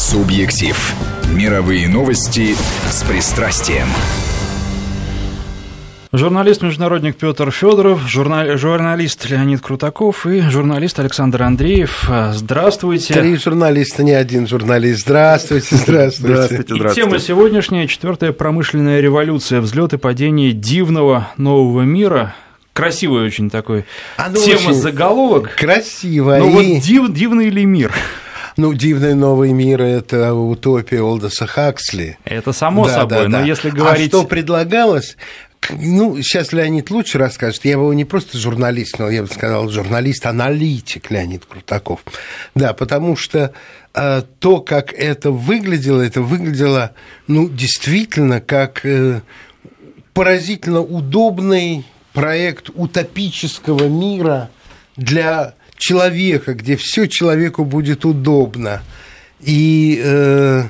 Субъектив. Мировые новости с пристрастием. Журналист-международник Петр Федоров, журнал, журналист Леонид Крутаков и журналист Александр Андреев. Здравствуйте. Три журналиста, не один журналист. Здравствуйте, здравствуйте. здравствуйте, здравствуйте. И тема сегодняшняя – четвертая промышленная революция, взлет и падение дивного нового мира – красивый очень такой Оно тема заголовок. Красивая. Ну и... вот див, дивный ли мир? Ну, «Дивный новый мир» — это утопия Олдоса Хаксли. Это само да, собой, да, но да. если говорить... А что предлагалось? Ну, сейчас Леонид лучше расскажет. Я его не просто журналист, но я бы сказал, журналист-аналитик Леонид Крутаков. Да, потому что э, то, как это выглядело, это выглядело, ну, действительно, как э, поразительно удобный проект утопического мира для человека, где все человеку будет удобно. И э,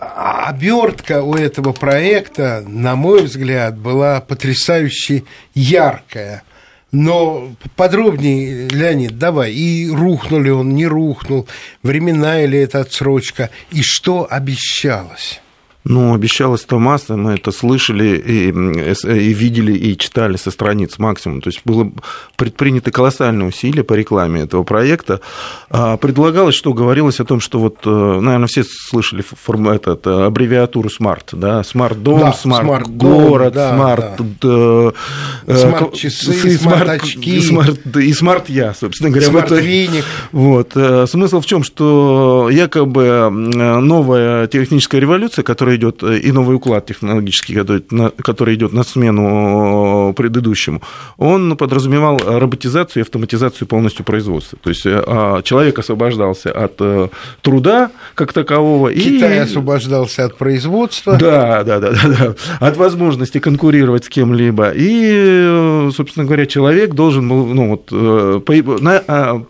обертка у этого проекта, на мой взгляд, была потрясающе яркая. Но подробнее, Леонид, давай, и рухнул ли он, не рухнул, времена или это отсрочка, и что обещалось? Ну, обещалось то масса, мы это слышали и, и видели, и читали со страниц максимум. То есть было предпринято колоссальные усилия по рекламе этого проекта. А, предлагалось, что говорилось о том, что вот, э, наверное, все слышали этот, э, аббревиатуру SMART, да, смарт-дом, да, смарт-город, да, смарт... Да. Э, смарт-часы, смарт-очки. Смарт, и смарт-я, собственно говоря. Смарт-веник. Вот. Смысл в чем, что якобы новая техническая революция, которая который идет, э, и новый уклад технологический, который идет на смену э, предыдущему, он подразумевал роботизацию и автоматизацию полностью производства. То есть э, а, человек освобождался от труда как такового. Китай и... освобождался от производства. Да, да, да, да, да, от возможности конкурировать с кем-либо. И, собственно говоря, человек должен был ну, вот, на а,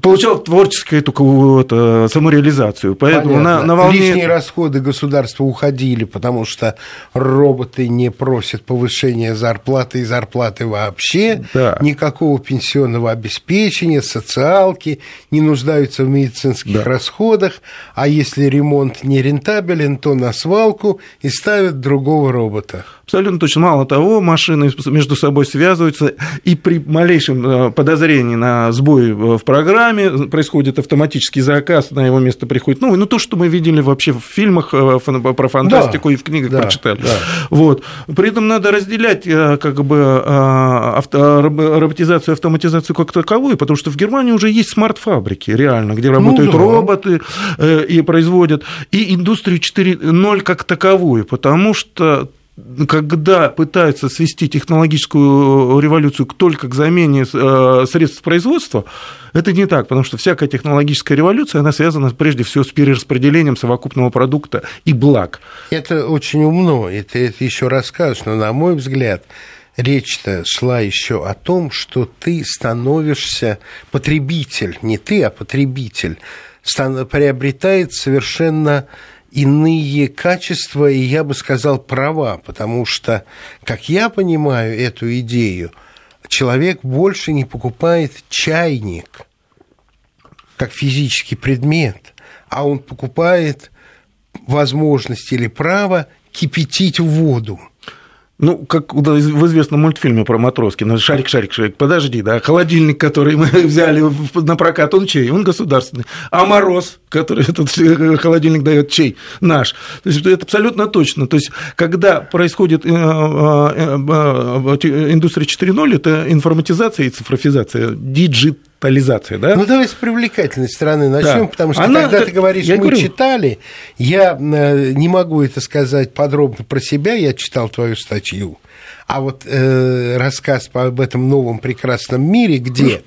получал творческую эту это, самореализацию. Поэтому на, на волне... Лишние расходы государства уходили, потому что роботы не просят повышения зарплаты и зарплаты вообще, да. никакого пенсионного обеспечения, социалки, не нуждаются в медицинских да. расходах, а если ремонт не рентабелен, то на свалку и ставят другого робота. Абсолютно точно. Мало того, машины между собой связываются, и при малейшем э, подозрении на сбой в программе происходит автоматический заказ, на его место приходит, ну, ну то, что мы видели вообще в фильмах э, про фантастику да, и в книгах да, прочитали. Да. Вот. При этом надо разделять э, как бы авто, роботизацию и автоматизацию как таковую, потому что в Германии уже есть смарт-фабрики, реально, где ну работают ну, да. роботы и производят, и индустрию 4.0 как таковую, потому что когда пытаются свести технологическую революцию только к замене э, средств производства, это не так, потому что всякая технологическая революция, она связана прежде всего с перераспределением совокупного продукта и благ. Это очень умно, это, это еще расскажешь, но, на мой взгляд, речь-то шла еще о том, что ты становишься потребитель, не ты, а потребитель, приобретает совершенно иные качества и, я бы сказал, права, потому что, как я понимаю эту идею, человек больше не покупает чайник как физический предмет, а он покупает возможность или право кипятить воду – ну, как в известном мультфильме про Матроскина, шарик, шарик, шарик, подожди, да, холодильник, который мы взяли на прокат, он чей? Он государственный. А мороз, который этот холодильник дает, чей? Наш. То есть это абсолютно точно. То есть когда происходит э, э, э, индустрия 4.0, это информатизация и цифровизация, digit да? Ну, давай с привлекательной стороны начнем, да. потому что Она, когда ты говоришь, мы говорю... читали, я не могу это сказать подробно про себя, я читал твою статью, а вот э, рассказ об этом новом прекрасном мире, где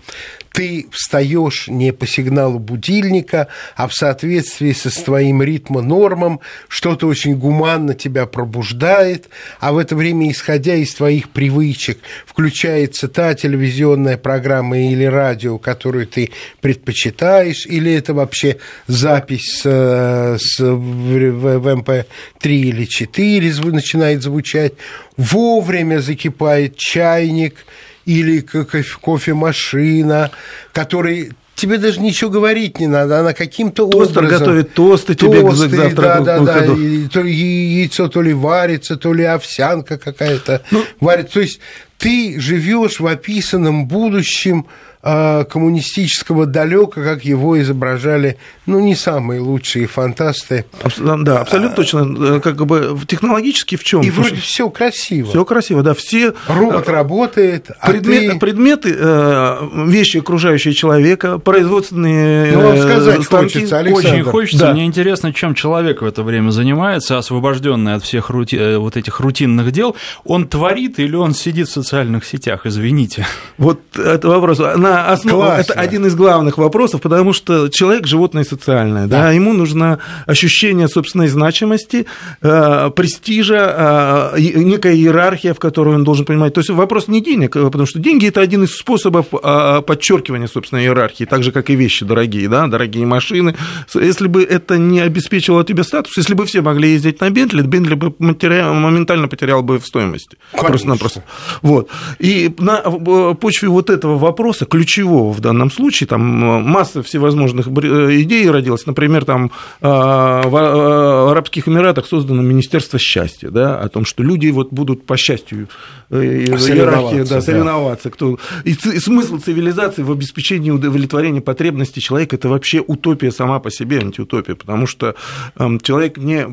ты встаешь не по сигналу будильника, а в соответствии со своим ритмонормом, что-то очень гуманно тебя пробуждает, а в это время, исходя из твоих привычек, включается та телевизионная программа или радио, которую ты предпочитаешь, или это вообще запись с, с, в, в MP3 или 4 начинает звучать, вовремя закипает чайник – или кофемашина, который тебе даже ничего говорить не надо, она каким-то Тостер образом... готовит тосты, тебе тосты, к завтраку, да, да, да, и, то, яйцо то ли варится, то ли овсянка какая-то ну, варится. То есть ты живешь в описанном будущем, коммунистического далека, как его изображали, ну, не самые лучшие фантасты. Да, абсолютно точно. Э, как бы технологически в чем? И вроде все красиво. Все красиво, да. Все... Робот работает, а предмет, ты... Предметы, э, вещи, окружающие человека, производственные ну, вам сказать станки. Хочется, Александр. Очень хочется. Да. Мне интересно, чем человек в это время занимается, освобожденный от всех рути... Э, вот этих рутинных дел. Он творит или он сидит в социальных сетях? Извините. Вот это вопрос на основ... это один из главных вопросов, потому что человек животное социальное, да, да ему нужно ощущение собственной значимости, э, престижа, э, некая иерархия, в которой он должен понимать. То есть вопрос не денег, э, потому что деньги это один из способов э, подчеркивания собственной иерархии, так же как и вещи дорогие, да, дорогие машины. Если бы это не обеспечивало тебе статус, если бы все могли ездить на Бентли, Бентли бы материал, моментально потерял бы в стоимости. Просто-напросто. Вот. И на э, почве вот этого вопроса ключевого в данном случае, там э, масса всевозможных э, идей родилась, например, там э, в Арабских Эмиратах создано Министерство счастья, да, о том, что люди вот будут по счастью иерархии да, соревноваться. Да. Кто... И смысл цивилизации в обеспечении удовлетворения потребностей человека это вообще утопия сама по себе, антиутопия, потому что эм, человек, не,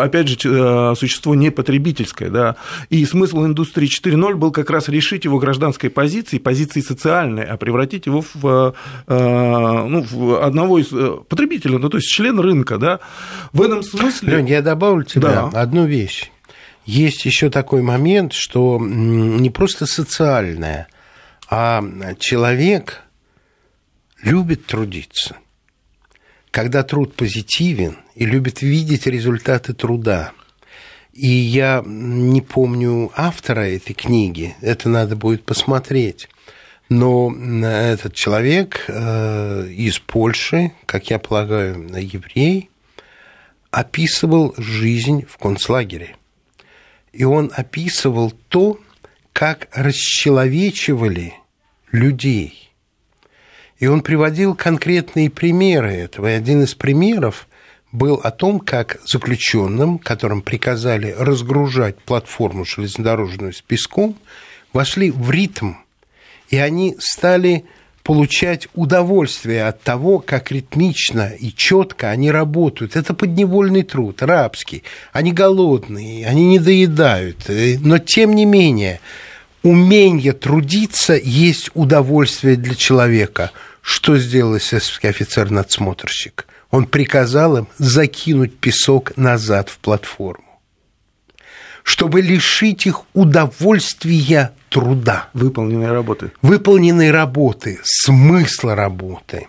опять же, существо не потребительское, да, и смысл индустрии 4.0 был как раз решить его гражданской позиции, позиции социальной, а превратить его в, э, ну, в одного из э, потребителей, ну, то есть член рынка, да. В этом смысле... Лень, я добавлю тебе да. одну вещь. Есть еще такой момент, что не просто социальное, а человек любит трудиться. Когда труд позитивен и любит видеть результаты труда. И я не помню автора этой книги, это надо будет посмотреть. Но этот человек э, из Польши, как я полагаю, еврей, описывал жизнь в концлагере. И он описывал то, как расчеловечивали людей. И он приводил конкретные примеры этого. И один из примеров был о том, как заключенным, которым приказали разгружать платформу железнодорожную с песком, вошли в ритм – и они стали получать удовольствие от того, как ритмично и четко они работают. Это подневольный труд, рабский. Они голодные, они не доедают. Но, тем не менее, умение трудиться есть удовольствие для человека. Что сделал эсэсовский офицер-надсмотрщик? Он приказал им закинуть песок назад в платформу чтобы лишить их удовольствия труда. Выполненной работы. Выполненной работы, смысла работы.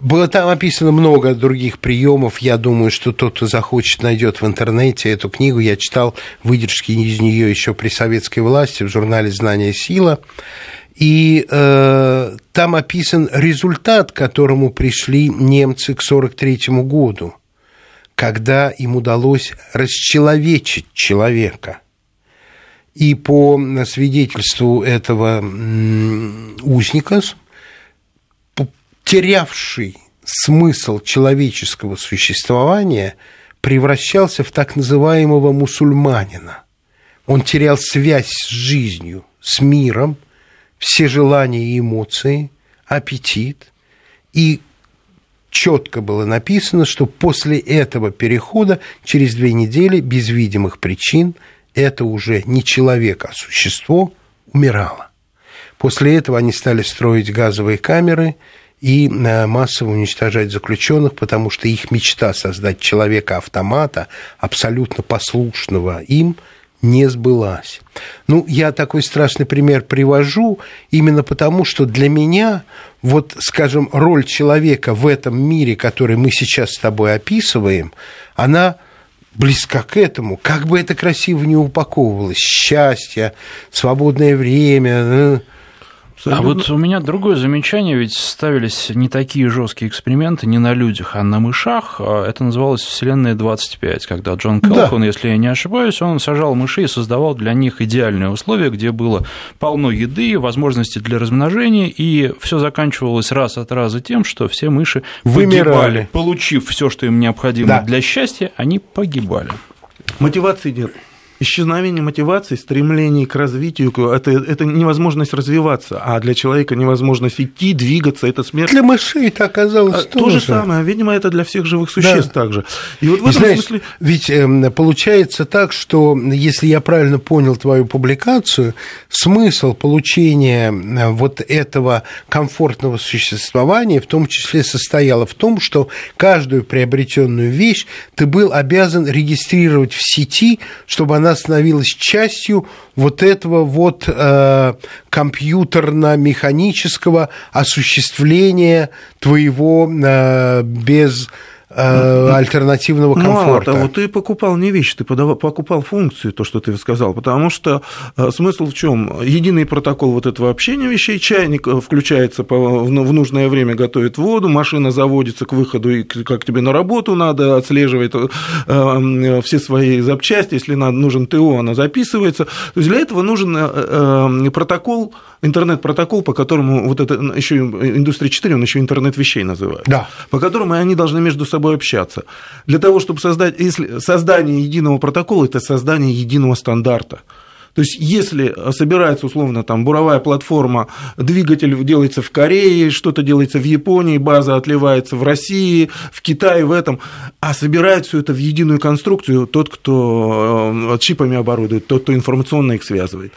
Было там описано много других приемов. Я думаю, что тот, кто захочет, найдет в интернете эту книгу. Я читал выдержки из нее еще при советской власти в журнале «Знание сила». И э, там описан результат, к которому пришли немцы к 1943 году – когда им удалось расчеловечить человека. И по свидетельству этого узника, терявший смысл человеческого существования, превращался в так называемого мусульманина. Он терял связь с жизнью, с миром, все желания и эмоции, аппетит, и четко было написано, что после этого перехода через две недели без видимых причин это уже не человек, а существо умирало. После этого они стали строить газовые камеры и э, массово уничтожать заключенных, потому что их мечта создать человека-автомата, абсолютно послушного им, не сбылась. Ну, я такой страшный пример привожу именно потому, что для меня вот, скажем, роль человека в этом мире, который мы сейчас с тобой описываем, она близка к этому. Как бы это красиво не упаковывалось. Счастье, свободное время. Абсолютно. А вот у меня другое замечание, ведь ставились не такие жесткие эксперименты не на людях, а на мышах. А это называлось «Вселенная 25», когда Джон Келкон, да. если я не ошибаюсь, он сажал мышей и создавал для них идеальные условия, где было полно еды, возможности для размножения, и все заканчивалось раз от раза тем, что все мыши Вымирали. погибали. Получив все, что им необходимо да. для счастья, они погибали. Мотивации нет исчезновение мотивации, стремление к развитию, это, это невозможность развиваться, а для человека невозможность идти, двигаться, это смерть. Для мышей это оказалось а, то же самое, видимо, это для всех живых существ да. также. И вот в этом Знаешь, смысле... Ведь э, получается так, что, если я правильно понял твою публикацию, смысл получения э, вот этого комфортного существования в том числе состоял в том, что каждую приобретенную вещь ты был обязан регистрировать в сети, чтобы она она становилась частью вот этого вот э, компьютерно-механического осуществления твоего э, без альтернативного комфорта. Мало того, ты покупал не вещь, ты покупал функцию, то, что ты сказал, потому что э, смысл в чем? Единый протокол вот этого общения вещей, чайник э, включается в нужное время, готовит воду, машина заводится к выходу, и как тебе на работу надо, отслеживает все свои запчасти, если нужен ТО, она записывается. То есть для этого нужен протокол, интернет-протокол, по которому вот это еще индустрия 4, он еще интернет вещей называют, да. по которому они должны между собой общаться. Для того, чтобы создать, если создание единого протокола, это создание единого стандарта. То есть, если собирается, условно, там, буровая платформа, двигатель делается в Корее, что-то делается в Японии, база отливается в России, в Китае, в этом, а собирает все это в единую конструкцию тот, кто э, чипами оборудует, тот, кто информационно их связывает.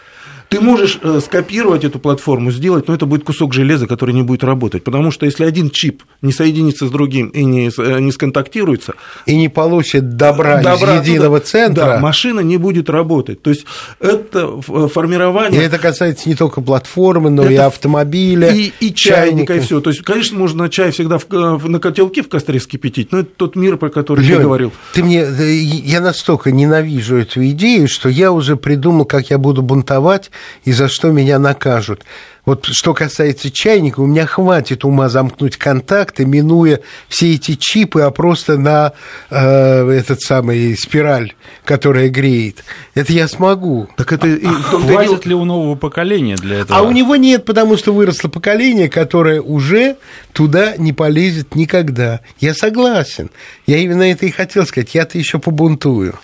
Ты можешь э, скопировать эту платформу, сделать, но это будет кусок железа, который не будет работать. Потому что если один чип не соединится с другим и не, э, не сконтактируется... И не получит добра, добра из единого туда, центра... Да, машина не будет работать. То есть это э, формирование... И это касается не только платформы, но это и автомобиля, и, и чайника, и все. То есть, конечно, можно чай всегда в, на котелке в костре скипятить, но это тот мир, про который Лёнь, ты говорил. Ты мне... Я настолько ненавижу эту идею, что я уже придумал, как я буду бунтовать и за что меня накажут. Вот что касается чайника, у меня хватит ума замкнуть контакты, минуя все эти чипы, а просто на э, этот самый спираль, которая греет. Это я смогу. Так это и хватит ли у нового поколения для этого? А у него нет, потому что выросло поколение, которое уже туда не полезет никогда. Я согласен. Я именно это и хотел сказать. Я-то еще побунтую.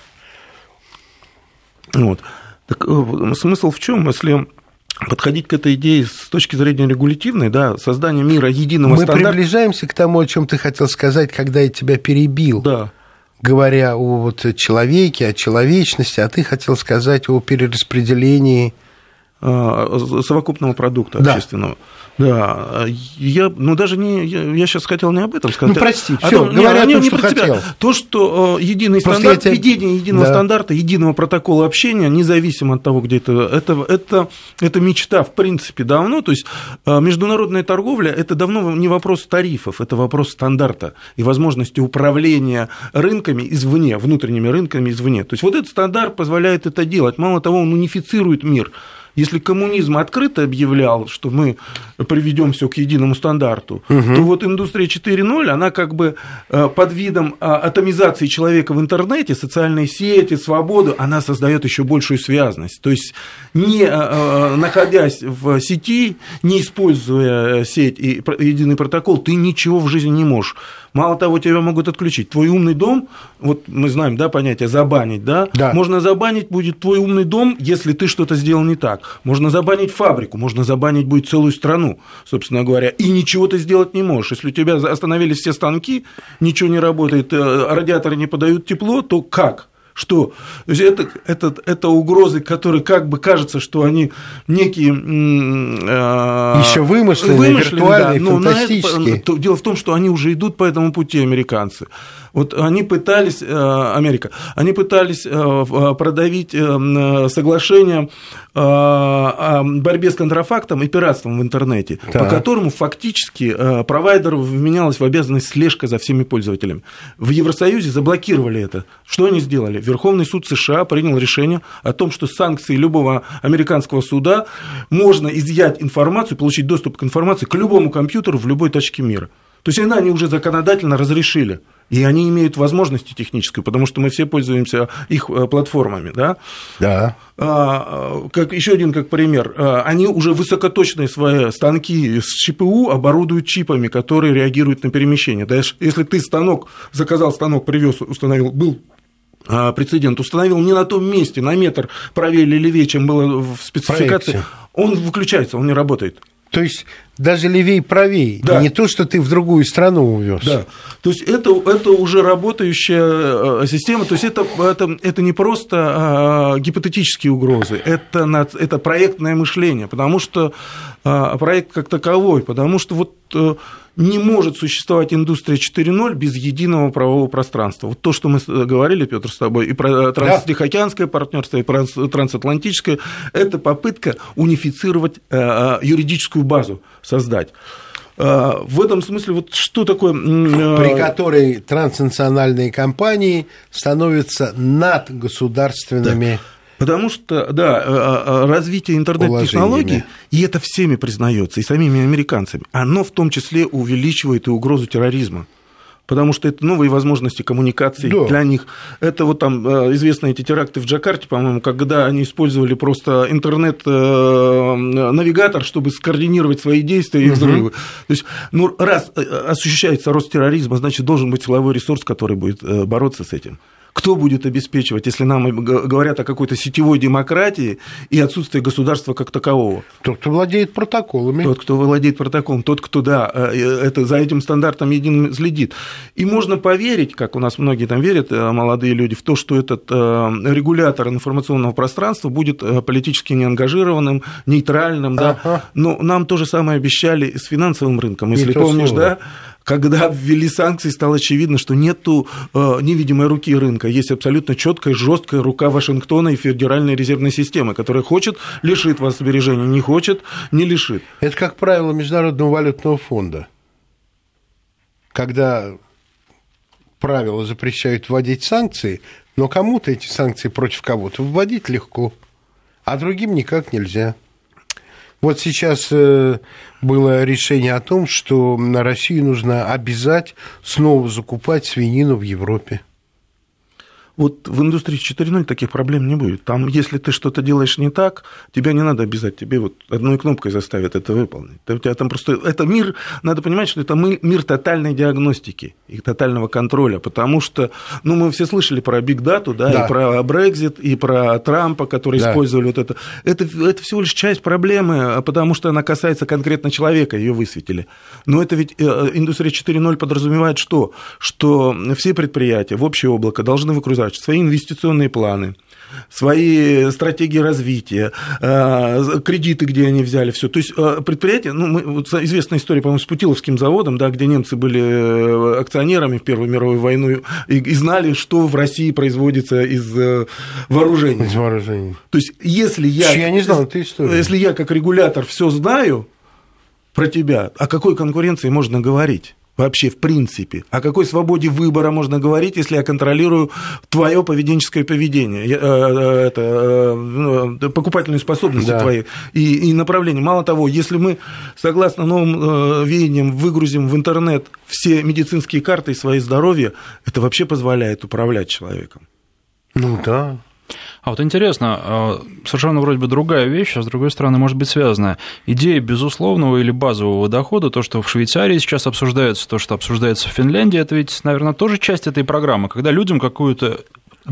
Вот. Так э, смысл в чем, если подходить к этой идее с точки зрения регулятивной, да, создание мира единого Мы стандарта... приближаемся к тому, о чем ты хотел сказать, когда я тебя перебил. Да. Говоря о вот человеке, о человечности, а ты хотел сказать о перераспределении совокупного продукта да. общественного. Да, я, ну даже не, я, я сейчас хотел не об этом сказать. Ну прости, а все, говоря о том, что хотел. Тебя. То, что э, единый Просто стандарт, тебя... введение единого да. стандарта, единого протокола общения, независимо от того, где это, это, это, это мечта в принципе давно. То есть э, международная торговля это давно не вопрос тарифов, это вопрос стандарта и возможности управления рынками извне, внутренними рынками извне. То есть вот этот стандарт позволяет это делать. Мало того, он унифицирует мир. Если коммунизм открыто объявлял, что мы приведем все к единому стандарту, угу. то вот индустрия 4.0, она как бы э, под видом а, атомизации человека в интернете, социальные сети, свободу, она создает еще большую связность. То есть не э, э, находясь в сети, не используя сеть и единый протокол, ты ничего в жизни не можешь Мало того, тебя могут отключить. Твой умный дом, вот мы знаем, да, понятие забанить, да? да. Можно забанить будет твой умный дом, если ты что-то сделал не так. Можно забанить фабрику, можно забанить будет целую страну, собственно говоря. И ничего ты сделать не можешь. Если у тебя остановились все станки, ничего не работает, э, радиаторы не подают тепло, то как? Что это, это, это угрозы, которые как бы кажется, что они некие... Э, Еще вымышленные, вымышленные виртуальные, да, но фантастические. Это, дело в том, что они уже идут по этому пути, американцы. Вот они пытались, э, Америка, они пытались э, продавить соглашение о борьбе с контрафактом и пиратством в интернете, да. по которому фактически провайдеру вменялась в обязанность слежка за всеми пользователями. В Евросоюзе заблокировали это. Что они сделали? Верховный суд США принял решение о том, что санкции любого американского суда можно изъять информацию, получить доступ к информации к любому компьютеру в любой точке мира. То есть они уже законодательно разрешили. И они имеют возможности технические, потому что мы все пользуемся их э, платформами, да? Да. А, как, еще один как пример. А, они уже высокоточные свои станки с ЧПУ оборудуют чипами, которые реагируют на перемещение. Да, если ты станок, заказал станок, привез, установил, был прецедент, установил не на том месте, на метр правее или левее, чем было в спецификации, Проекте. он выключается, он не работает. То есть даже левей правее, да. не то, что ты в другую страну увез. Да. То есть это, это уже работающая э, система, то есть это, это, это не просто а, гипотетические угрозы, это, это проектное мышление, потому что а, проект как таковой, потому что вот э, не может существовать индустрия 4.0 без единого правового пространства. Вот то, что мы говорили, Петр, с тобой, и про транстихоокеанское партнерство, и про трансатлантическое, это попытка унифицировать э, юридическую базу, создать. Э, в этом смысле, вот что такое... Э, При которой транснациональные компании становятся надгосударственными... Да Потому что, да, э, э, э, развитие интернет-технологий, и это всеми признается, и самими американцами, оно в том числе увеличивает и угрозу терроризма потому что это новые возможности коммуникации да. для них. Это вот там известны эти теракты в Джакарте, по-моему, когда они использовали просто интернет-навигатор, чтобы скоординировать свои действия и взрывы. Угу. То есть, ну, раз осуществляется рост терроризма, значит, должен быть силовой ресурс, который будет бороться с этим кто будет обеспечивать, если нам говорят о какой-то сетевой демократии и отсутствии государства как такового? Тот, кто владеет протоколами. Тот, кто владеет протоколом, тот, кто, да, э, это, за этим стандартом единым следит. И можно поверить, как у нас многие там верят, э, молодые люди, в то, что этот э, регулятор информационного пространства будет политически неангажированным, нейтральным, ага. да, но нам то же самое обещали с финансовым рынком, если помнишь, да, когда ввели санкции, стало очевидно, что нету э, невидимой руки рынка, есть абсолютно четкая, жесткая рука Вашингтона и Федеральной резервной системы, которая хочет, лишит вас сбережений, не хочет, не лишит. Это как правило Международного валютного фонда, когда правила запрещают вводить санкции, но кому-то эти санкции против кого-то вводить легко, а другим никак нельзя. Вот сейчас э, было решение о том, что на Россию нужно обязать снова закупать свинину в Европе. Вот в индустрии 4.0 таких проблем не будет. Там, если ты что-то делаешь не так, тебя не надо обязать, тебе вот одной кнопкой заставят это выполнить. У тебя там просто... Это мир, надо понимать, что это мир тотальной диагностики и тотального контроля, потому что, ну, мы все слышали про Биг Дату, да, да. и про Брекзит, и про Трампа, который да. использовали вот это. это. Это всего лишь часть проблемы, потому что она касается конкретно человека, ее высветили. Но это ведь э, индустрия 4.0 подразумевает что? Что все предприятия в общее облако должны выгрузать врач, свои инвестиционные планы, свои стратегии развития, э, кредиты, где они взяли, все. То есть э, предприятие, ну, мы, вот известная история, по-моему, с Путиловским заводом, да, где немцы были э, акционерами в Первую мировую войну и, и знали, что в России производится из вооружений. Из вооружений. То есть если я... Я не знал этой истории. Если я как регулятор все знаю про тебя, о какой конкуренции можно говорить? Вообще в принципе. О какой свободе выбора можно говорить, если я контролирую твое поведенческое поведение, э, э, это, э, покупательные способности да. твои и, и направление. Мало того, если мы, согласно новым веяниям, выгрузим в интернет все медицинские карты и свои здоровья, это вообще позволяет управлять человеком. Ну да. А вот интересно, а, совершенно вроде бы другая вещь, а с другой стороны может быть связанная. Идея безусловного или базового дохода, то, что в Швейцарии сейчас обсуждается, то, что обсуждается в Финляндии, это ведь, наверное, тоже часть этой программы, когда людям какую-то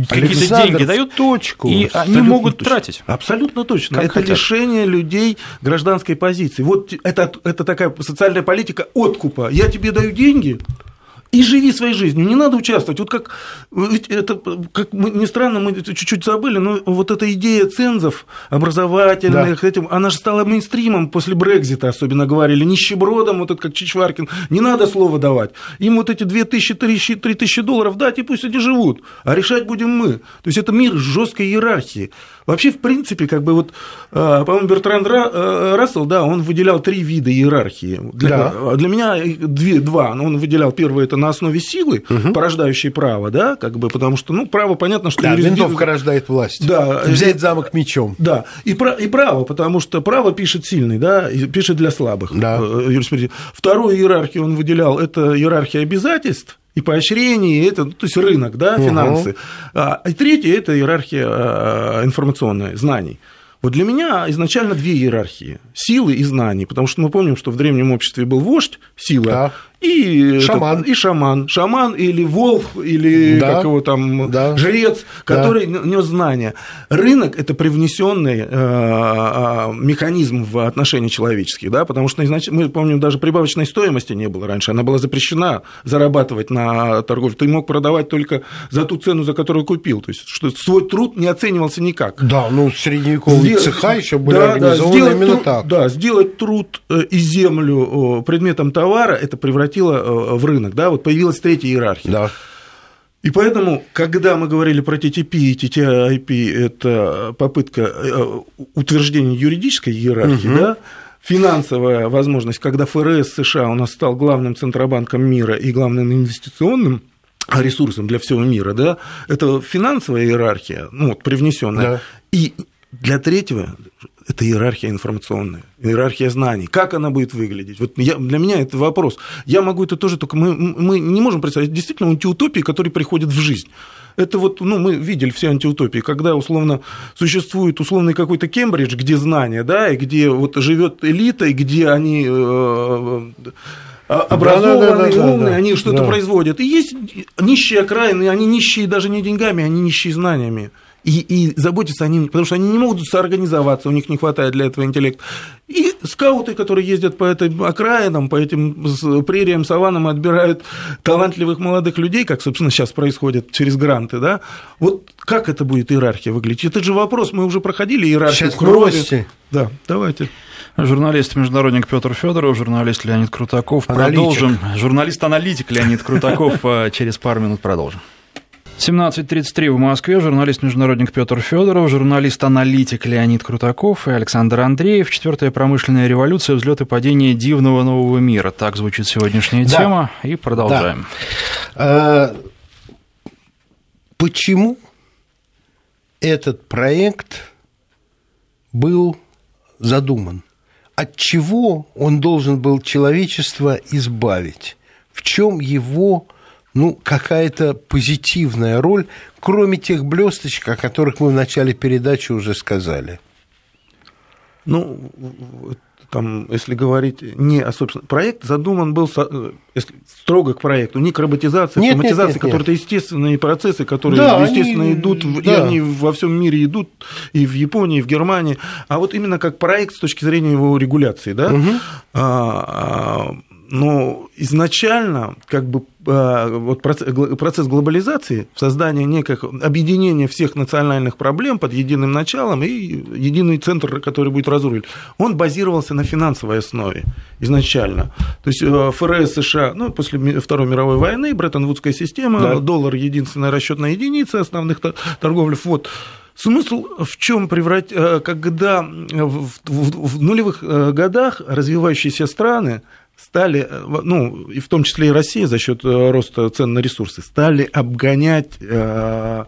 какие-то деньги дают, точку, и они могут точно. тратить. Абсолютно точно. Как это хотят. лишение людей гражданской позиции. Вот это, это такая социальная политика откупа. Я тебе даю деньги, и живи своей жизнью, не надо участвовать. Вот как, это, как мы, не странно, мы чуть-чуть забыли, но вот эта идея цензов образовательных, да. этим, она же стала мейнстримом после Брекзита, особенно говорили, нищебродом, вот это как Чичваркин, не надо слова давать. Им вот эти 2000, 3000, 3000 долларов дать, и пусть они живут, а решать будем мы. То есть это мир жесткой иерархии. Вообще, в принципе, как бы вот, э, по-моему, Бертранд э, Рассел, да, он выделял три вида иерархии. Для, да. для меня две, два. Он выделял первое – это на основе силы, угу. порождающей право, да, как бы, потому что, ну, право, понятно, что... Да, юрисдик... винтовка рождает власть. Да. Взять замок мечом. Да, и, про... и право, потому что право пишет сильный, да, и пишет для слабых. Да. Э, Вторую иерархию он выделял, это иерархия обязательств, и поощрение, это, то есть рынок, да, финансы. Угу. А, и третье – это иерархия а, информационная, знаний. Вот для меня изначально две иерархии – силы и знаний, потому что мы помним, что в древнем обществе был вождь, сила, да и шаман. Этот, и шаман. Шаман или волк, или да, как его там, да, жрец, который да. нес знания. Рынок – это привнесенный э, э, механизм в отношения человеческие, да, потому что мы помним, даже прибавочной стоимости не было раньше, она была запрещена зарабатывать на торговле. Ты мог продавать только за ту цену, за которую купил, то есть что свой труд не оценивался никак. Да, ну средневековые Сдел... цеха еще были да, организованы да, именно труд, так. Да, сделать труд э, и землю предметом товара – это превратить превратила э, в рынок, да, вот появилась третья иерархия. Да. И поэтому, когда мы говорили про TTP и TTIP, это попытка э, утверждения юридической иерархии, угу. да, финансовая возможность, когда ФРС США у нас стал главным центробанком мира и главным инвестиционным ресурсом для всего мира, да, это финансовая иерархия, ну, вот, привнесенная. Да. И для третьего это иерархия информационная, иерархия знаний. Как она будет выглядеть? Вот я, для меня это вопрос. Я могу это тоже, только мы, мы не можем представить действительно антиутопии, которые приходят в жизнь. Это вот, ну, мы видели все антиутопии, когда условно существует условный какой-то Кембридж, где знания, да, и где вот живет элита, и где они э, образованные, да, да, да, умные, да, они что-то да. производят. И есть нищие окраины, они нищие даже не деньгами, они нищие знаниями и, и заботиться о них, потому что они не могут соорганизоваться, у них не хватает для этого интеллекта. И скауты, которые ездят по этим окраинам, по этим прериям, саванам, отбирают талантливых молодых людей, как, собственно, сейчас происходит через гранты, да, вот как это будет иерархия выглядеть? Это же вопрос, мы уже проходили иерархию сейчас крови. Да, давайте. Журналист-международник Петр Федоров, журналист Леонид Крутаков. Аналитик. Продолжим. Журналист-аналитик Леонид Крутаков. Через пару минут продолжим. 17.33 в Москве. Журналист-международник Петр Федоров, журналист-аналитик Леонид Крутаков и Александр Андреев. Четвертая промышленная революция, взлет и падение дивного нового мира. Так звучит сегодняшняя да. тема. И продолжаем. Да. Почему этот проект был задуман? От чего он должен был человечество избавить? В чем его ну, какая-то позитивная роль, кроме тех блесточек, о которых мы в начале передачи уже сказали? Ну, там, если говорить не о собственном... Проект задуман был если строго к проекту, не к роботизации, нет, автоматизации, которые это естественные процессы, которые, да, естественно, они, идут, да. и они во всем мире идут, и в Японии, и в Германии, а вот именно как проект с точки зрения его регуляции, да, угу. а, а, но изначально как бы а, вот процесс глобализации, создание неких объединения всех национальных проблем под единым началом и единый центр, который будет разрулить, он базировался на финансовой основе изначально. То есть э, ФРС США, ну, после Второй мировой войны, Бреттон-Вудская система, да. доллар единственная расчетная единица основных торговли, вот, Смысл в чем преврат... Э, когда в, в, в нулевых э, годах развивающиеся страны стали, э, ну, и в том числе и Россия за счет э, роста цен на ресурсы, стали обгонять э,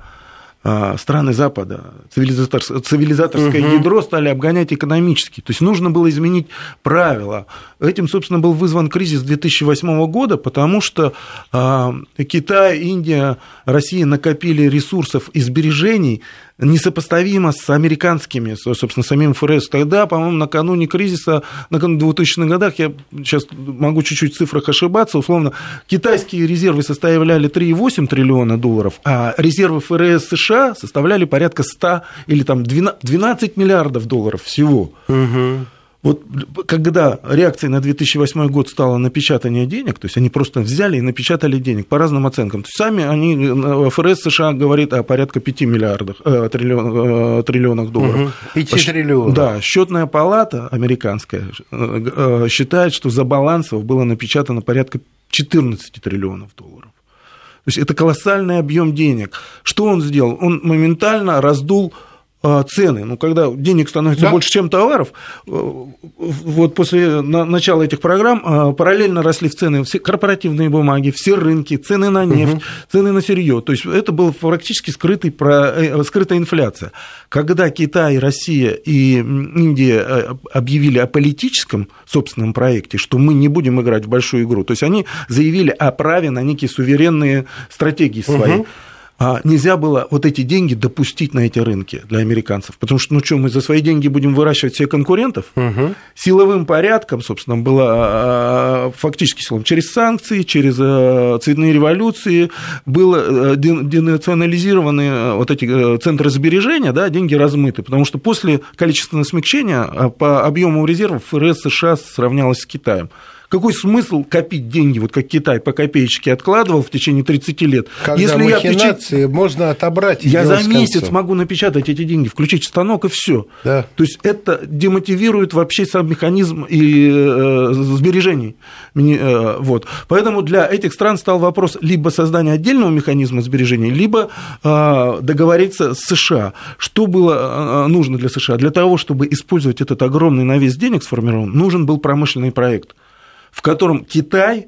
страны Запада, цивилизаторское, цивилизаторское угу. ядро стали обгонять экономически. То есть нужно было изменить правила. Этим, собственно, был вызван кризис 2008 года, потому что Китай, Индия, Россия накопили ресурсов и сбережений несопоставимо с американскими, собственно, самим ФРС. Тогда, по-моему, накануне кризиса, накануне 2000-х годах, я сейчас могу чуть-чуть в цифрах ошибаться, условно, китайские резервы составляли 3,8 триллиона долларов, а резервы ФРС США составляли порядка 100 или там 12 миллиардов долларов всего. Угу. Вот когда реакцией на 2008 год стало напечатание денег, то есть они просто взяли и напечатали денег по разным оценкам. То есть сами они, э, ФРС США говорит о порядка 5 миллиардах, э, триллион, э, триллионах долларов. Угу. 5 триллионов. Да, счетная палата американская э, считает, что за балансов было напечатано порядка 14 триллионов долларов. То есть это колоссальный объем денег. Что он сделал? Он моментально раздул цены. Ну, когда денег становится да. больше, чем товаров, э, вот после начала этих программ а, параллельно росли в цены все корпоративные бумаги, все рынки, цены на нефть, угу. цены на сырье. То есть это была практически скрытый, э, скрытая инфляция. Когда Китай, Россия и Индия э, объявили о политическом собственном проекте, что мы не будем играть в большую игру, то есть они заявили о праве на некие суверенные стратегии свои. Угу а нельзя было вот эти деньги допустить на эти рынки для американцев. Потому что, ну что, мы за свои деньги будем выращивать всех конкурентов? Угу. Силовым порядком, собственно, было а, фактически силом через санкции, через а, цветные революции, было а, денационализированы вот эти центры сбережения, да, деньги размыты. Потому что после количественного смягчения по объему резервов ФРС США сравнялась с Китаем. Какой смысл копить деньги, вот как Китай по копеечке откладывал в течение 30 лет? Когда Если я печ... можно отобрать. Я за месяц могу напечатать эти деньги, включить станок и все. Да. То есть это демотивирует вообще сам механизм и э, сбережений. Э, вот. Поэтому для этих стран стал вопрос либо создания отдельного механизма сбережений, либо э, договориться с США. Что было э, нужно для США? Для того, чтобы использовать этот огромный навес денег сформирован, нужен был промышленный проект в котором Китай,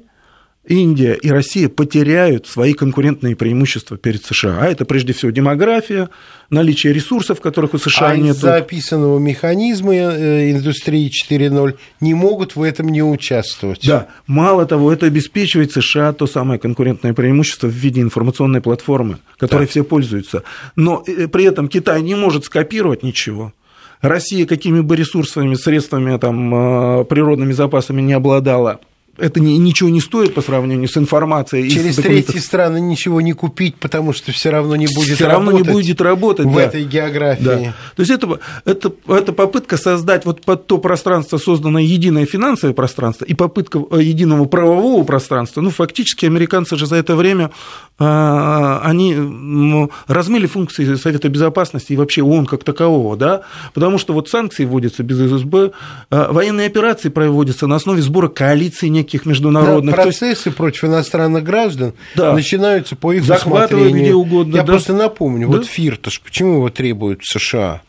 Индия и Россия потеряют свои конкурентные преимущества перед США. А это прежде всего демография, наличие ресурсов, которых у США а нет. из-за описанного механизма э, индустрии 4.0 не могут в этом не участвовать. Да, мало того, это обеспечивает США то самое конкурентное преимущество в виде информационной платформы, которой да. все пользуются. Но э, при этом Китай не может скопировать ничего. Россия какими бы ресурсами, средствами, там, э, природными запасами не обладала, это ничего не стоит по сравнению с информацией. Через третьи страны ничего не купить, потому что все равно не будет все равно не будет работать в да. этой географии. Да. То есть это, это, это попытка создать вот под то пространство созданное единое финансовое пространство и попытка э, единого правового пространства. Ну, фактически американцы же за это время а, они размыли функции Совета Безопасности и вообще ООН как такового, да, потому что вот санкции вводятся без ССБ, а, военные операции проводятся на основе сбора коалиции неких неких международных. Да, процессы есть... против иностранных граждан да. начинаются по их Захватывают где угодно. Я да. просто напомню, да? вот Фирташ, почему его требуют в США?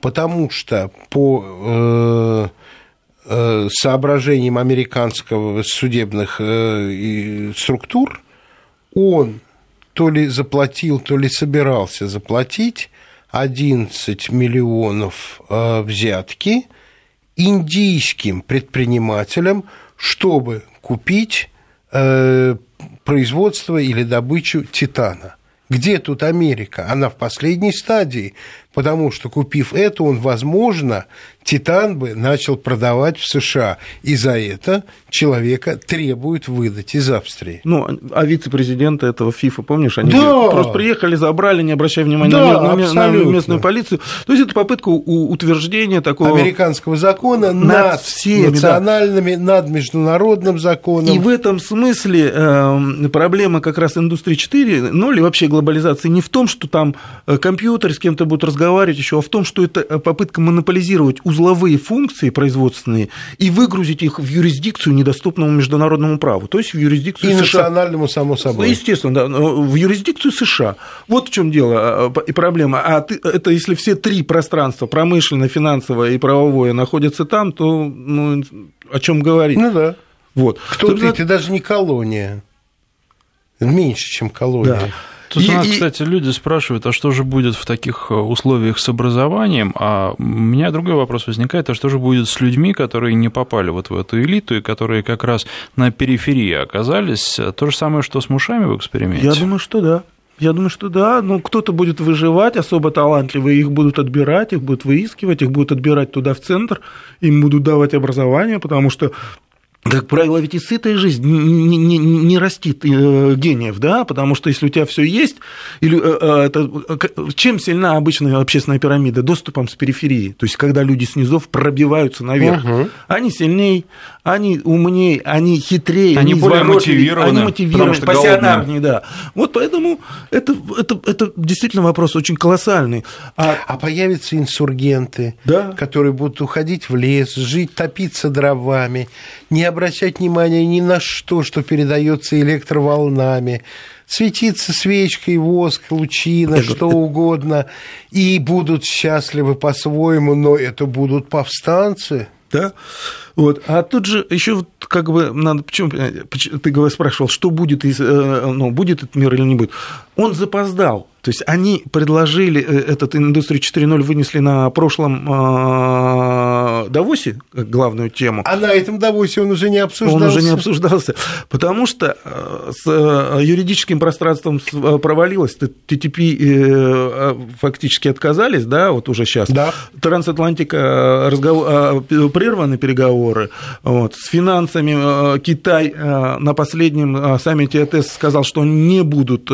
Потому что по э, э, соображениям американского судебных э, структур он то ли заплатил, то ли собирался заплатить 11 миллионов взятки индийским предпринимателям чтобы купить э, производство или добычу титана. Где тут Америка? Она в последней стадии, потому что, купив это, он, возможно, Титан бы начал продавать в США, и за это человека требуют выдать из Австрии. Ну, а вице-президенты этого ФИФА, помнишь, они да. просто приехали, забрали, не обращая внимания да, на, на, на местную полицию. То есть это попытка утверждения такого... Американского закона над, над всеми, национальными, да. над международным законом. И в этом смысле э, проблема как раз индустрии 4, ну или вообще глобализации не в том, что там э, компьютер с кем-то будет разговаривать еще, а в том, что это э, попытка монополизировать узловые функции производственные и выгрузить их в юрисдикцию, недоступному международному праву, то есть в юрисдикцию и США. национальному, само собой. Естественно, да, в юрисдикцию США. Вот в чем дело а, и проблема. А ты, это если все три пространства, промышленное, финансовое и правовое, находятся там, то ну, о чем говорить? Ну да. Вот. Кто ты? Ты даже не колония. Меньше, чем колония. Да. Тут и, у нас, и... кстати, люди спрашивают, а что же будет в таких э, условиях с образованием? А у меня другой вопрос возникает, а что же будет с людьми, которые не попали вот в эту элиту и которые как раз на периферии оказались? То же самое, что с мушами в эксперименте? Я думаю, что да. Я думаю, что да, ну кто-то будет выживать, особо талантливые, их будут отбирать, их будут выискивать, их будут отбирать туда в центр, им будут давать образование, потому что как правило, ведь и сытая жизнь не, не, не растит э, гениев, да, потому что если у тебя все есть, или, э, э, это, чем сильна обычная общественная пирамида? Доступом с периферии, то есть когда люди снизов пробиваются наверх, угу. они сильнее, они умнее, они хитрее, они, они более мотивированы, они мотивированы, пассионарнее, да. Вот поэтому это, это, это действительно вопрос очень колоссальный. А, а появятся инсургенты, да? которые будут уходить в лес, жить, топиться дровами, не обращать внимания ни на что, что передается электроволнами, светиться свечкой, воск, лучина, это, что это... угодно, и будут счастливы по-своему, но это будут повстанцы. Да? Вот. А тут же еще вот как бы надо, почему ты спрашивал, что будет, э, ну, будет этот мир или не будет. Он запоздал. То есть они предложили э, этот индустрию 4.0 вынесли на прошлом э, Давосе главную тему. А на этом Давосе он уже не обсуждался. Он уже не обсуждался, потому что с юридическим пространством провалилось, ТТП фактически отказались, да, вот уже сейчас. Да. Трансатлантика разговор, прерваны переговоры. Вот. С финансами э, Китай э, на последнем э, саммите ЭТС сказал, что не будут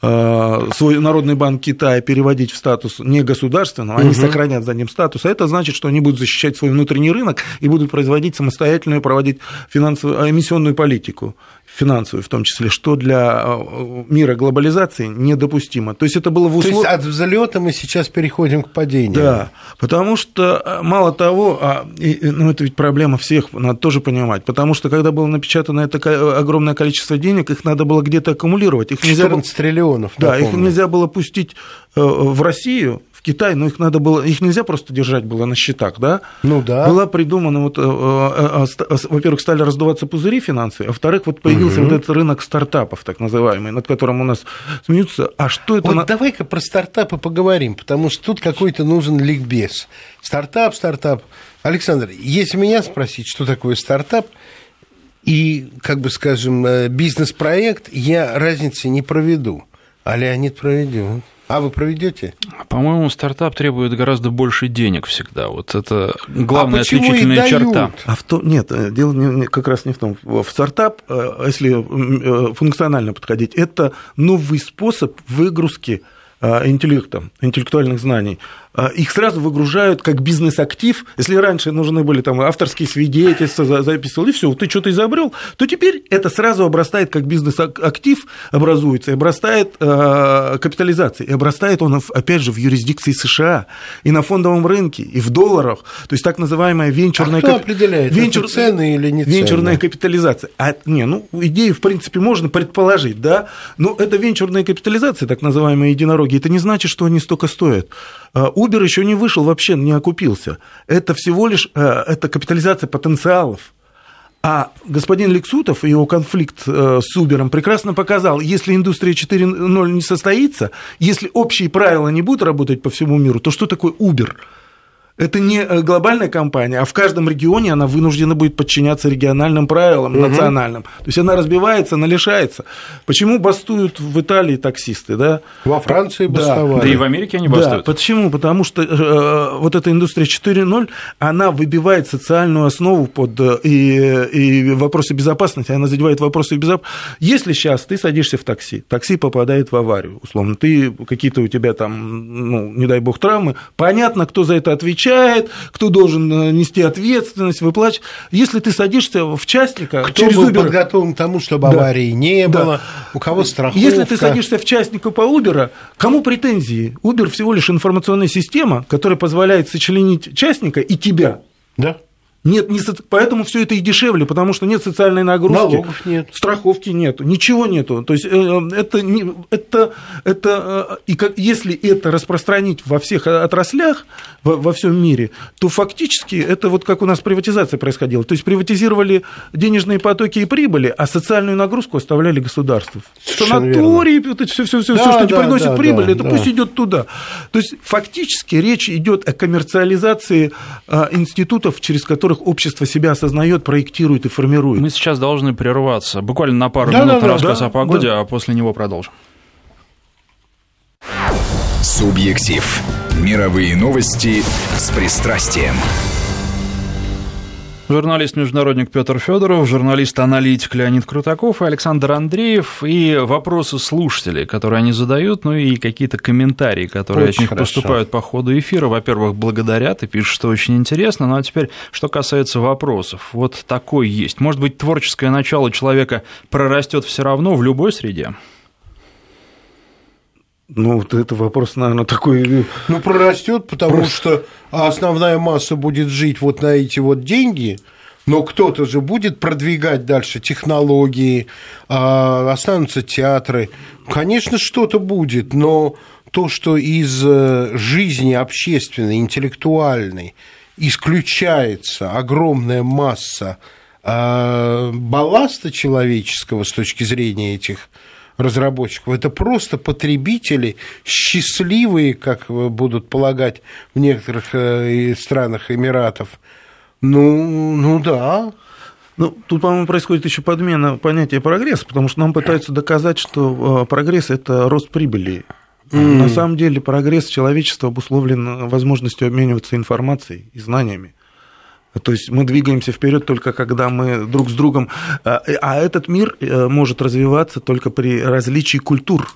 свой Народный банк Китая переводить в статус негосударственного, они угу. сохранят за ним статус, а это значит, что они будут защищать свой внутренний рынок и будут производить самостоятельную, проводить финансовую, эмиссионную политику финансовую в том числе, что для э, мира глобализации недопустимо. То есть это было в условиях... То есть от взлета мы сейчас переходим к падению. Да, потому что э, мало того, а, ну это ведь проблема всех, надо тоже понимать, потому что когда было напечатано это огромное количество денег, их надо было где-то аккумулировать. Их 14 нельзя... триллионов. Да, напомню. их нельзя было пустить э, в Россию, Китай, но их надо было, их нельзя просто держать было на счетах, да? Ну да. Была придумана вот, э, э, э, во-первых, стали раздуваться пузыри финансовые, а во-вторых, вот появился угу. вот этот рынок стартапов, так называемый, над которым у нас смеются. А что это? Вот на... давай-ка про стартапы поговорим, потому что тут какой-то нужен ликбез. Стартап, стартап. Александр, если меня спросить, что такое стартап, и, как бы скажем, бизнес-проект, я разницы не проведу. А Леонид проведет. А вы проведете? По-моему, стартап требует гораздо больше денег всегда. Вот это главная а отличительная черта. А в том, нет, э, дело не, как раз не в том. В стартап, э, если э, функционально подходить, это новый способ выгрузки интеллекта, интеллектуальных знаний. А, их сразу выгружают как бизнес-актив. Если раньше нужны были там авторские свидетельства, записывал, и все, ты что-то изобрел, то теперь это сразу обрастает как бизнес-актив, образуется, и обрастает э, капитализацией. И обрастает он, опять же, в юрисдикции США, и на фондовом рынке, и в долларах. То есть так называемая венчурная... А кто определяет, Венчур... это цены или не цены? Венчурная капитализация. А, не, ну, идею, в принципе, можно предположить, да, но это венчурная капитализация, так называемые единороги, это не значит, что они столько стоят. А, Uber еще не вышел, вообще не окупился. Это всего лишь э, это капитализация потенциалов. А господин Лексутов и его конфликт э, с Uber прекрасно показал, если индустрия 4.0 не состоится, если общие правила не будут работать по всему миру, то что такое Uber? Это не э, глобальная компания, а в каждом регионе она вынуждена будет подчиняться региональным правилам, угу. национальным. То есть она разбивается, она лишается. Почему бастуют в Италии таксисты? Да? Во Франции бастовали. Да, да и в Америке они бастуют. Да, почему? Потому что э, вот эта индустрия 4.0, она выбивает социальную основу под э, и, и вопросы безопасности, она задевает вопросы безопасности. Если сейчас ты садишься в такси, такси попадает в аварию, условно, ты какие-то у тебя там, ну, не дай бог, травмы, понятно, кто за это отвечает, отвечает, кто должен э, нести ответственность, выплачивать. Если ты садишься в частника... Кто через был Uber... подготовлен к тому, чтобы да. аварии не да. было, у кого страховка... Если ты садишься в частника по Uber, кому претензии? Uber всего лишь информационная система, которая позволяет сочленить частника и тебя. Да. Нет, не, поэтому все это и дешевле, потому что нет социальной нагрузки. Налогов нет. Страховки нет, ничего нету. То есть э, это, это, это э, и как, если это распространить во всех отраслях, во, во всем мире, то фактически это вот как у нас приватизация происходила. То есть приватизировали денежные потоки и прибыли, а социальную нагрузку оставляли государству. Санатории, вот все, все, все, да, все, что да, приносит да, прибыль, да, это да. пусть идет туда. То есть фактически речь идет о коммерциализации институтов, через которые которых общество себя осознает, проектирует и формирует. Мы сейчас должны прерваться. Буквально на пару да, минут да, рассказ да, о погоде, да. а после него продолжим. Субъектив. Мировые новости с пристрастием. Журналист-международник Петр Федоров, журналист-аналитик Леонид Крутаков и Александр Андреев, и вопросы слушателей, которые они задают, ну и какие-то комментарии, которые очень от них хорошо. поступают по ходу эфира. Во-первых, благодарят и пишут, что очень интересно. Ну а теперь, что касается вопросов. Вот такой есть. Может быть, творческое начало человека прорастет все равно в любой среде? Ну, вот это вопрос, наверное, такой... Ну, прорастет, потому Просто... что основная масса будет жить вот на эти вот деньги, Но кто-то же будет продвигать дальше технологии, а, останутся театры. Конечно, что-то будет, но то, что из э, жизни общественной, интеллектуальной исключается огромная масса а, балласта человеческого с точки зрения этих разработчиков. Это просто потребители, счастливые, как будут полагать в некоторых э, странах Эмиратов. Ну, ну да. Ну, тут, по-моему, происходит еще подмена понятия прогресса, потому что нам пытаются доказать, что э, прогресс это рост прибыли. Mm. На самом деле прогресс человечества обусловлен возможностью обмениваться информацией и знаниями. То есть мы двигаемся вперед только когда мы друг с другом, а, а этот мир э, может развиваться только при различии культур.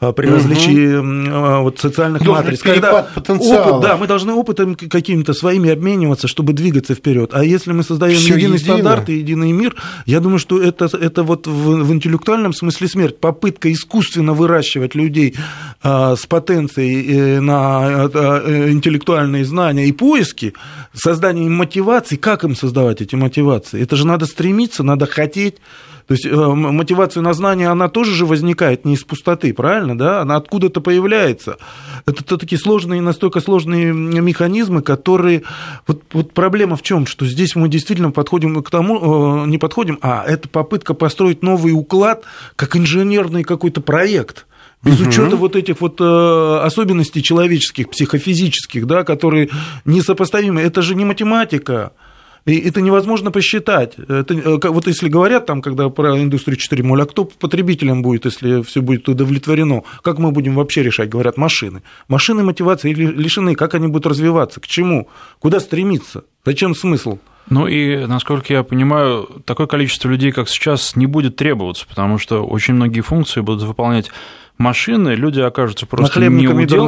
А, при угу. различии а, вот, социальных Должен матриц. Когда опыт, да, мы должны опытом какими-то своими обмениваться, чтобы двигаться вперед. А если мы создаем Всё единый едино. стандарт и единый мир, я думаю, что это, это вот в, в интеллектуальном смысле смерть. Попытка искусственно выращивать людей а, с потенцией э, на а, интеллектуальные знания и поиски, создание мотивации. Как им создавать эти мотивации? Это же надо стремиться, надо хотеть. То есть э, мотивация на знание, она тоже же возникает не из пустоты, правильно, да? Она откуда-то появляется. Это такие сложные, настолько сложные механизмы, которые... Вот, вот проблема в чем? Что здесь мы действительно подходим к тому, э, не подходим, а это попытка построить новый уклад, как инженерный какой-то проект без угу. учета вот этих вот э, особенностей человеческих, психофизических, да, которые несопоставимы. Это же не математика. И это невозможно посчитать. Это, э, вот если говорят там, когда про индустрию 4.0, а кто потребителем будет, если все будет удовлетворено? Как мы будем вообще решать? Говорят, машины. Машины мотивации лишены. Как они будут развиваться? К чему? Куда стремиться? Зачем смысл? Ну и, насколько я понимаю, такое количество людей, как сейчас, не будет требоваться, потому что очень многие функции будут выполнять машины, люди окажутся просто неудел.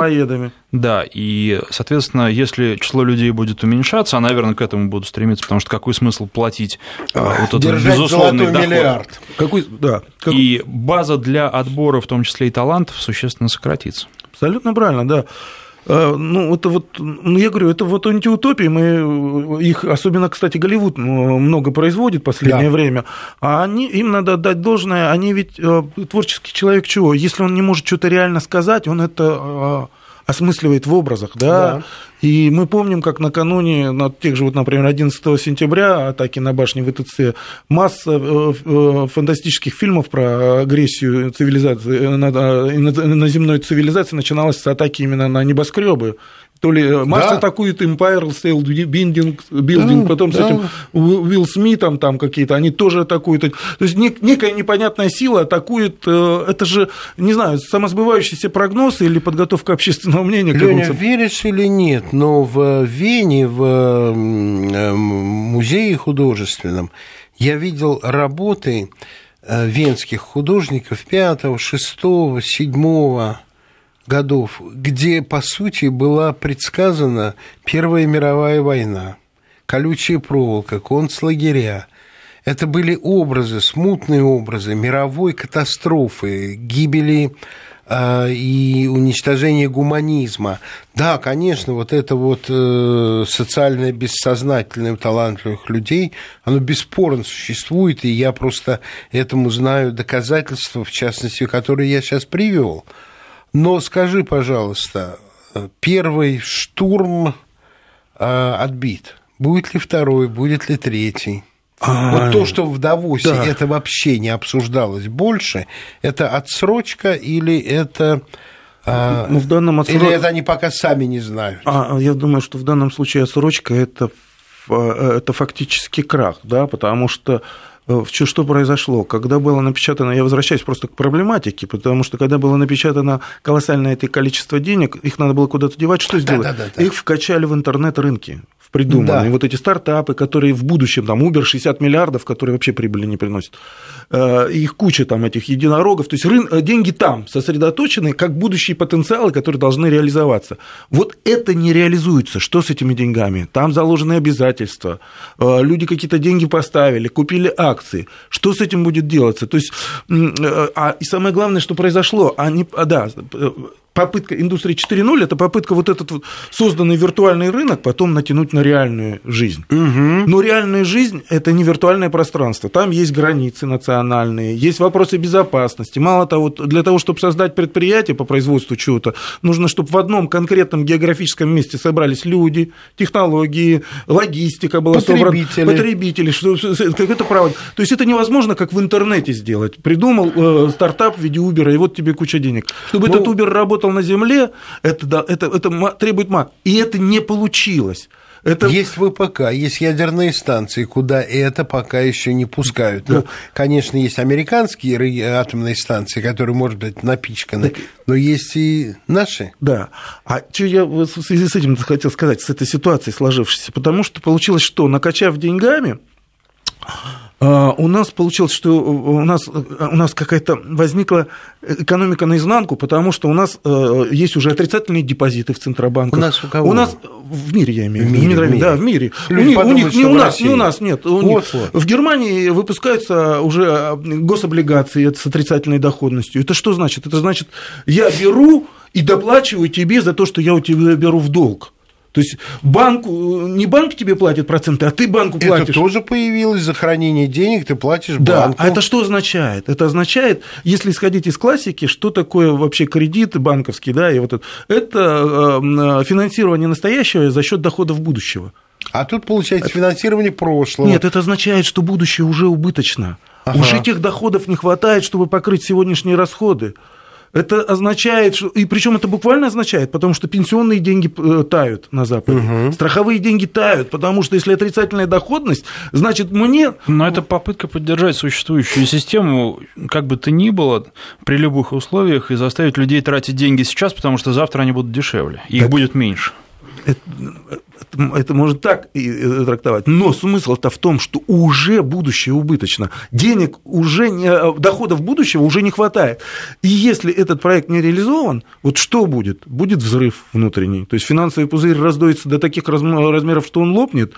Да, и, соответственно, если число людей будет уменьшаться, а, наверное, к этому будут стремиться, потому что какой смысл платить а, вот этот безусловный доход? миллиард. Какой, да, как... И база для отбора, в том числе и талантов, существенно сократится. Абсолютно правильно, да. Э, ну, это вот, ну, я говорю, это вот антиутопии, мы их, особенно, кстати, Голливуд много производит в последнее да. время, а они, им надо отдать должное, они ведь э, творческий человек чего? Если он не может что-то реально сказать, он это э, осмысливает в образах, да? да. И мы помним, как накануне, на тех же, вот, например, 11 сентября, атаки на башни ВТЦ, масса э, э, фантастических фильмов про агрессию цивилизации, э, на земной цивилизации начиналась с атаки именно на небоскребы то ли Марс да. атакует Empire State Building, building да, потом да. с этим Уилл Смитом там какие-то, они тоже атакуют. То есть некая непонятная сила атакует, э, это же, не знаю, самосбывающийся прогноз или подготовка общественного мнения. Леня, веришь или нет, но в Вене, в э, музее художественном, я видел работы э, венских художников 5, 6, 7 годов, где, по сути, была предсказана Первая мировая война, колючая проволока, концлагеря. Это были образы, смутные образы мировой катастрофы, гибели э, и уничтожения гуманизма. Да, конечно, вот это вот э, социальное бессознательное у талантливых людей, оно бесспорно существует, и я просто этому знаю доказательства, в частности, которые я сейчас привел. Но скажи, пожалуйста, первый штурм э, отбит. Будет ли второй, будет ли третий? А, вот то, что в Давосе да. это вообще не обсуждалось больше, это отсрочка или это... Э, ну, в данном отсроч... Или это они пока сами не знают? А, я думаю, что в данном случае отсрочка это, это фактически крах, да, потому что Э, что произошло? Когда было напечатано, я возвращаюсь просто к проблематике, потому что когда было напечатано колоссальное это количество денег, их надо было куда-то девать, что сделать? Да, да, да, их вкачали в интернет-рынки придуманы. Да. И вот эти стартапы, которые в будущем, там, Uber 60 миллиардов, которые вообще прибыли не приносят, э, их куча там этих единорогов, то есть рын... Э, деньги там сосредоточены, как будущие потенциалы, которые должны реализоваться. Вот это не реализуется. Что с этими деньгами? Там заложены обязательства, э, люди какие-то деньги поставили, купили акции. Что с этим будет делаться? То есть, а, и самое главное, что произошло, они, а, да, попытка индустрии 4.0 это попытка вот этот вот созданный виртуальный рынок потом натянуть на реальную жизнь. Угу. Но реальная жизнь это не виртуальное пространство. Там есть границы национальные, есть вопросы безопасности. Мало того, для того, чтобы создать предприятие по производству чего-то, нужно, чтобы в одном конкретном географическом месте собрались люди, технологии, логистика была потребители. собрана, потребители, как это право. То есть это невозможно, как в интернете сделать. Придумал э, стартап в виде Uber, и вот тебе куча денег. Чтобы ну, этот Uber работал на земле, это, да, это, это требует мат. И это не получилось. Это... Есть ВПК, есть ядерные станции, куда это пока еще не пускают. Ну, конечно, есть американские атомные станции, которые, может быть, напичканы, так... но есть и наши. Да. А что я в связи с этим хотел сказать, с этой ситуацией сложившейся? Потому что получилось, что накачав деньгами, у нас получилось, что у нас, у нас какая-то возникла экономика наизнанку, потому что у нас э, есть уже отрицательные депозиты в Центробанке. У нас у кого? У нас в мире, я имею в виду. В мире, в мире. Да, в мире. Люди у, подумают, них, не у нас, не у нас, нет. У вот, них. Вот. В Германии выпускаются уже гособлигации с отрицательной доходностью. Это что значит? Это значит, я беру и доплачиваю тебе за то, что я у тебя беру в долг. То есть банку, не банк тебе платит проценты, а ты банку платишь. Это тоже появилось за хранение денег, ты платишь да, банку. А это что означает? Это означает, если исходить из классики, что такое вообще кредит банковский, да, и вот это, это э, финансирование настоящего за счет доходов будущего. А тут получается это... финансирование прошлого. Нет, это означает, что будущее уже убыточно. Ага. Уже тех доходов не хватает, чтобы покрыть сегодняшние расходы. Это означает, что... и причем это буквально означает, потому что пенсионные деньги э, тают на Западе, угу. страховые деньги тают, потому что если отрицательная доходность, значит мне... Но это попытка поддержать существующую систему, как бы то ни было, при любых условиях, и заставить людей тратить деньги сейчас, потому что завтра они будут дешевле, их так... будет меньше это, это можно так и трактовать. Но смысл-то в том, что уже будущее убыточно. Денег уже не, э, доходов будущего уже не хватает. И если этот проект не реализован, вот что будет? Будет взрыв внутренний. То есть финансовый пузырь раздуется до таких размеров, что он лопнет.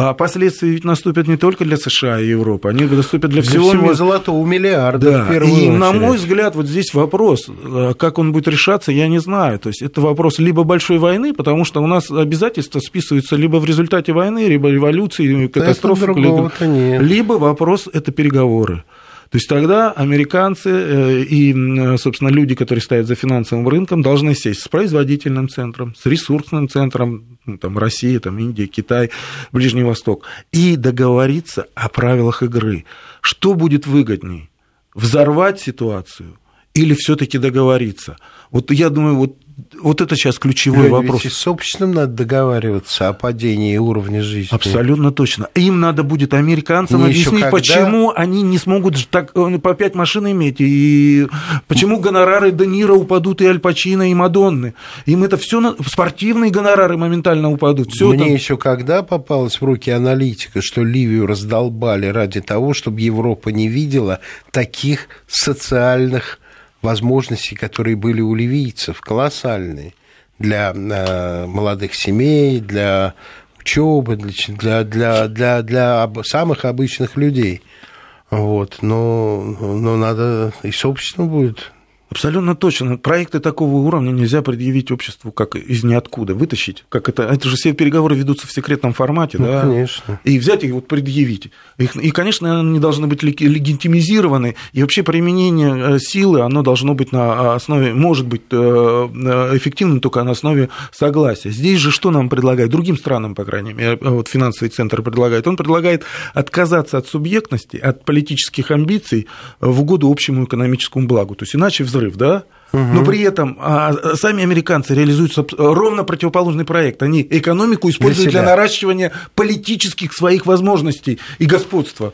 А последствия ведь наступят не только для США и Европы, они наступят для, для всего, всего золотого миллиарда. Да. и очередь. на мой взгляд, вот здесь вопрос, э, как он будет решаться, я не знаю. То есть это вопрос либо большой войны, потому что у нас обязательства списываются либо в результате войны, либо революции, катастрофы, либо, либо вопрос это переговоры. То есть тогда американцы э, и, собственно, люди, которые стоят за финансовым рынком, должны сесть с производительным центром, с ресурсным центром, ну, там, Россия, там, Индия, Китай, Ближний Восток, и договориться о правилах игры. Что будет выгодней? Взорвать ситуацию или все-таки договориться? Вот я думаю, вот вот это сейчас ключевой Лёнь, вопрос. Ведь с обществом надо договариваться о падении уровня жизни. Абсолютно точно. Им надо будет американцам Мне объяснить, когда... почему они не смогут так э, по пять машин иметь, и почему гонорары Де Ниро упадут и Аль Пачино, и Мадонны. Им это все спортивные гонорары моментально упадут. Всё Мне там... еще когда попалось в руки аналитика, что Ливию раздолбали ради того, чтобы Европа не видела таких социальных возможностей, которые были у ливийцев, колоссальные для э, молодых семей, для учебы, для, для, для, для самых обычных людей. Вот. Но, но надо и с обществом будет Абсолютно точно. Проекты такого уровня нельзя предъявить обществу как из ниоткуда, вытащить. Как это, это же все переговоры ведутся в секретном формате, ну, да? Конечно. И взять их вот предъявить. Их, и, конечно, они должны быть легитимизированы. И вообще применение э, силы, оно должно быть на основе, может быть э, э, эффективным только на основе согласия. Здесь же что нам предлагает? Другим странам, по крайней мере, вот финансовый центр предлагает. Он предлагает отказаться от субъектности, от политических амбиций в угоду общему экономическому благу. То есть иначе взрыв взрыв, да? Угу. Но при этом а, сами американцы реализуют ровно противоположный проект. Они экономику используют для, для наращивания политических своих возможностей и господства.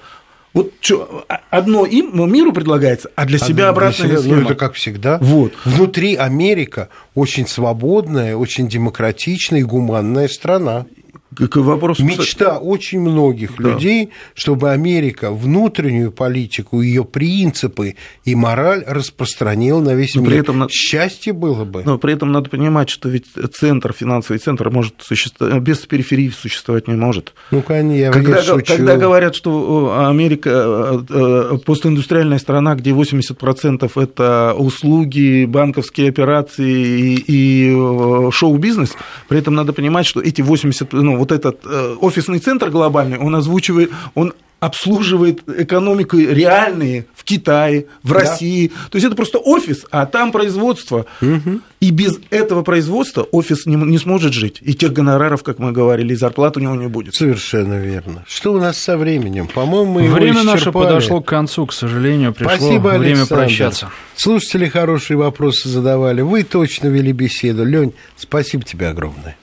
Вот что, а, одно им миру предлагается, а для себя а обратная для себя, Ну, это как всегда. Вот. Внутри Америка очень свободная, очень демократичная и гуманная страна. К вопросу... Мечта очень многих да. людей, чтобы Америка внутреннюю политику, ее принципы и мораль распространила на весь но мир. При этом, Счастье было бы. Но при этом надо понимать, что ведь центр, финансовый центр может существовать, без периферии существовать не может. Ну, конечно, я, когда, шучу. когда говорят, что Америка э, э, постиндустриальная страна, где 80% это услуги, банковские операции и, и э, шоу-бизнес, при этом надо понимать, что эти 80, ну, вот этот э, офисный центр глобальный, он озвучивает, он обслуживает экономику реальные в Китае, в да. России. То есть это просто офис, а там производство. Угу. И без этого производства офис не, не сможет жить. И тех гонораров, как мы говорили, зарплат у него не будет. Совершенно верно. Что у нас со временем? По-моему, мы Время наше подошло к концу, к сожалению. Пришло Спасибо, время Александр. прощаться. Слушатели хорошие вопросы задавали. Вы точно вели беседу. Лень, спасибо тебе огромное.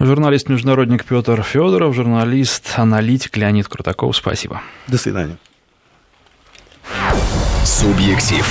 Журналист-международник Петр Федоров, журналист-аналитик Леонид Крутаков. Спасибо. До свидания. Субъектив.